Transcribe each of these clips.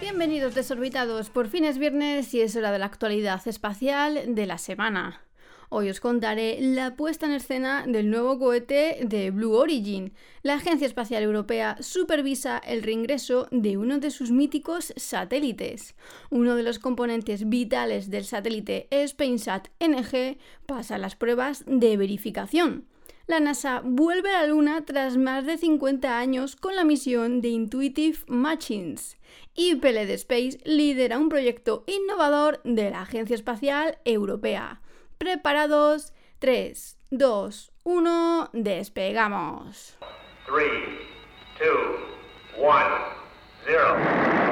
Bienvenidos desorbitados, por fin es viernes y es hora de la actualidad espacial de la semana. Hoy os contaré la puesta en escena del nuevo cohete de Blue Origin. La Agencia Espacial Europea supervisa el reingreso de uno de sus míticos satélites. Uno de los componentes vitales del satélite SpainSat NG pasa las pruebas de verificación. La NASA vuelve a la Luna tras más de 50 años con la misión de Intuitive Machines. Y PLD Space lidera un proyecto innovador de la Agencia Espacial Europea. Preparados, 3, 2, 1, despegamos. 3, 2, 1, 0.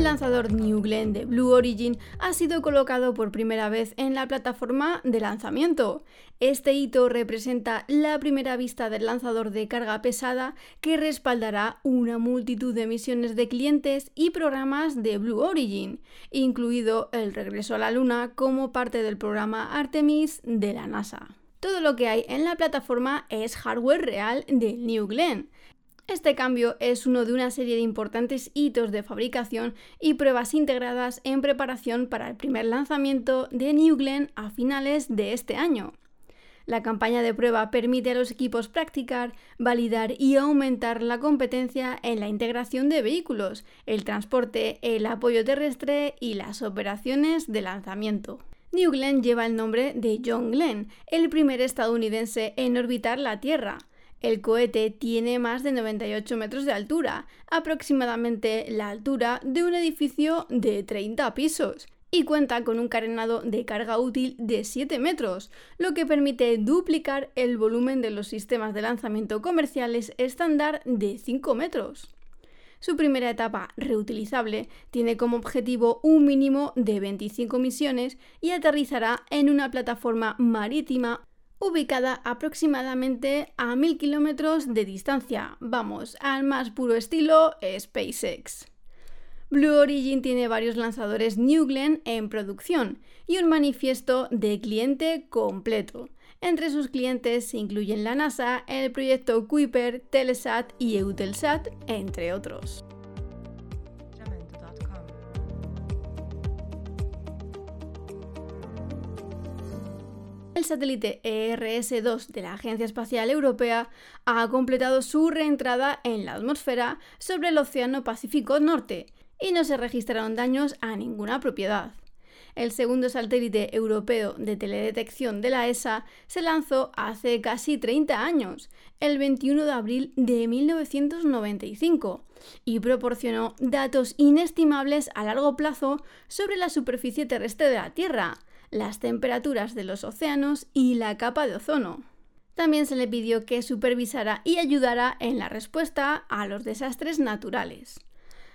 El lanzador New Glenn de Blue Origin ha sido colocado por primera vez en la plataforma de lanzamiento. Este hito representa la primera vista del lanzador de carga pesada que respaldará una multitud de misiones de clientes y programas de Blue Origin, incluido el regreso a la Luna como parte del programa Artemis de la NASA. Todo lo que hay en la plataforma es hardware real de New Glenn. Este cambio es uno de una serie de importantes hitos de fabricación y pruebas integradas en preparación para el primer lanzamiento de New Glenn a finales de este año. La campaña de prueba permite a los equipos practicar, validar y aumentar la competencia en la integración de vehículos, el transporte, el apoyo terrestre y las operaciones de lanzamiento. New Glenn lleva el nombre de John Glenn, el primer estadounidense en orbitar la Tierra. El cohete tiene más de 98 metros de altura, aproximadamente la altura de un edificio de 30 pisos, y cuenta con un carenado de carga útil de 7 metros, lo que permite duplicar el volumen de los sistemas de lanzamiento comerciales estándar de 5 metros. Su primera etapa, reutilizable, tiene como objetivo un mínimo de 25 misiones y aterrizará en una plataforma marítima ubicada aproximadamente a 1000 kilómetros de distancia. Vamos, al más puro estilo SpaceX. Blue Origin tiene varios lanzadores New Glenn en producción y un manifiesto de cliente completo. Entre sus clientes se incluyen la NASA, el proyecto Kuiper, Telesat y Eutelsat, entre otros. El satélite ERS-2 de la Agencia Espacial Europea ha completado su reentrada en la atmósfera sobre el Océano Pacífico Norte y no se registraron daños a ninguna propiedad. El segundo satélite europeo de teledetección de la ESA se lanzó hace casi 30 años, el 21 de abril de 1995, y proporcionó datos inestimables a largo plazo sobre la superficie terrestre de la Tierra, las temperaturas de los océanos y la capa de ozono. También se le pidió que supervisara y ayudara en la respuesta a los desastres naturales.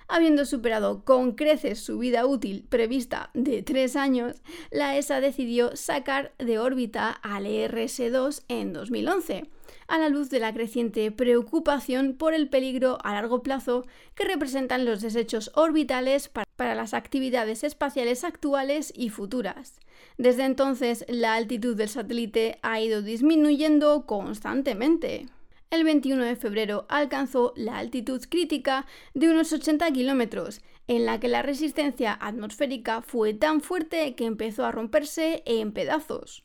Habiendo superado con creces su vida útil prevista de tres años, la ESA decidió sacar de órbita al ERS-2 en 2011, a la luz de la creciente preocupación por el peligro a largo plazo que representan los desechos orbitales para las actividades espaciales actuales y futuras. Desde entonces, la altitud del satélite ha ido disminuyendo constantemente. El 21 de febrero alcanzó la altitud crítica de unos 80 kilómetros, en la que la resistencia atmosférica fue tan fuerte que empezó a romperse en pedazos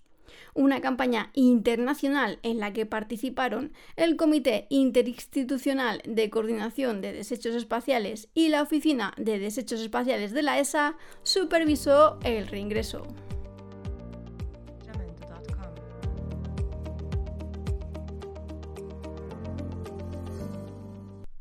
una campaña internacional en la que participaron el Comité Interinstitucional de Coordinación de Desechos Espaciales y la Oficina de Desechos Espaciales de la ESA, supervisó el reingreso.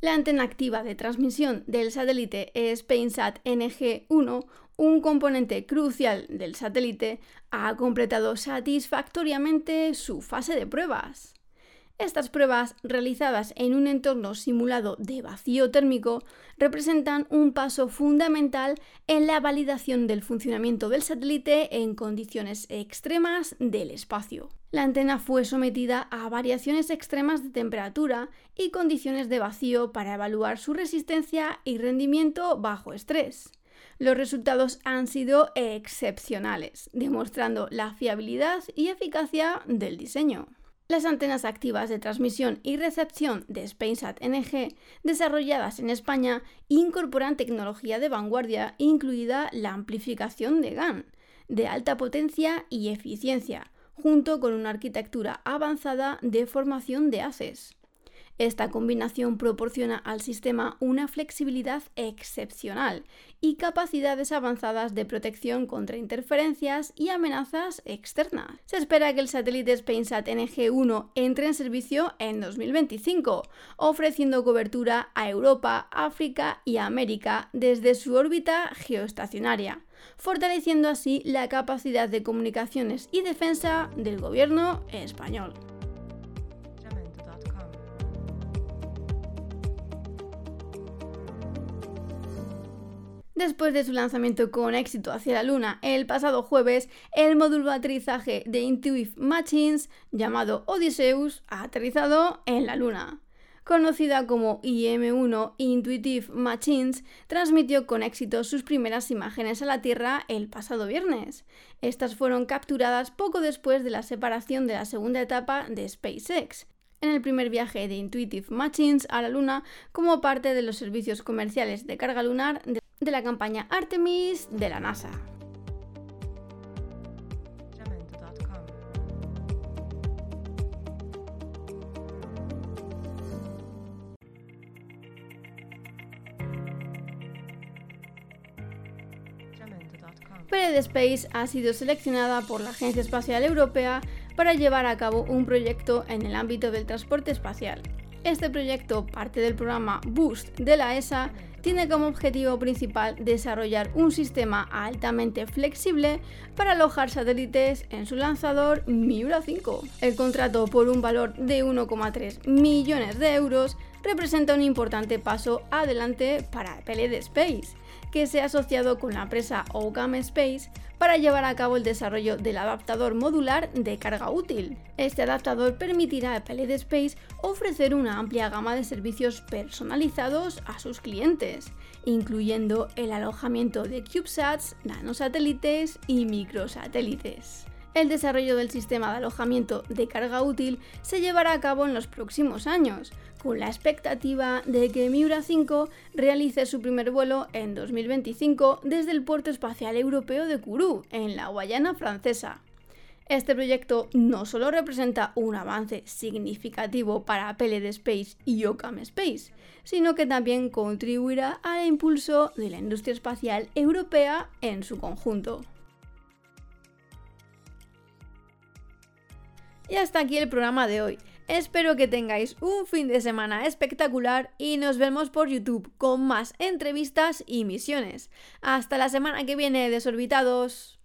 La antena activa de transmisión del satélite SpainSat NG-1 un componente crucial del satélite ha completado satisfactoriamente su fase de pruebas. Estas pruebas, realizadas en un entorno simulado de vacío térmico, representan un paso fundamental en la validación del funcionamiento del satélite en condiciones extremas del espacio. La antena fue sometida a variaciones extremas de temperatura y condiciones de vacío para evaluar su resistencia y rendimiento bajo estrés. Los resultados han sido excepcionales, demostrando la fiabilidad y eficacia del diseño. Las antenas activas de transmisión y recepción de SpaceSat NG, desarrolladas en España, incorporan tecnología de vanguardia, incluida la amplificación de GAN, de alta potencia y eficiencia, junto con una arquitectura avanzada de formación de haces. Esta combinación proporciona al sistema una flexibilidad excepcional y capacidades avanzadas de protección contra interferencias y amenazas externas. Se espera que el satélite SpainSat NG-1 entre en servicio en 2025, ofreciendo cobertura a Europa, África y América desde su órbita geoestacionaria, fortaleciendo así la capacidad de comunicaciones y defensa del gobierno español. Después de su lanzamiento con éxito hacia la Luna el pasado jueves, el módulo de aterrizaje de Intuitive Machines, llamado Odysseus, ha aterrizado en la Luna. Conocida como IM-1 Intuitive Machines, transmitió con éxito sus primeras imágenes a la Tierra el pasado viernes. Estas fueron capturadas poco después de la separación de la segunda etapa de SpaceX, en el primer viaje de Intuitive Machines a la Luna como parte de los servicios comerciales de carga lunar de de la campaña Artemis de la NASA. Pered Space ha sido seleccionada por la Agencia Espacial Europea para llevar a cabo un proyecto en el ámbito del transporte espacial. Este proyecto, parte del programa Boost de la ESA, tiene como objetivo principal desarrollar un sistema altamente flexible para alojar satélites en su lanzador Miura 5. El contrato por un valor de 1,3 millones de euros representa un importante paso adelante para PLD Space, que se ha asociado con la empresa OCAM Space para llevar a cabo el desarrollo del adaptador modular de carga útil. Este adaptador permitirá a PLD Space ofrecer una amplia gama de servicios personalizados a sus clientes, incluyendo el alojamiento de CubeSats, nanosatélites y microsatélites. El desarrollo del sistema de alojamiento de carga útil se llevará a cabo en los próximos años, con la expectativa de que Miura 5 realice su primer vuelo en 2025 desde el puerto espacial europeo de Kourou, en la Guayana francesa. Este proyecto no solo representa un avance significativo para PLD Space y OCAM Space, sino que también contribuirá al impulso de la industria espacial europea en su conjunto. Y hasta aquí el programa de hoy. Espero que tengáis un fin de semana espectacular y nos vemos por YouTube con más entrevistas y misiones. Hasta la semana que viene, desorbitados.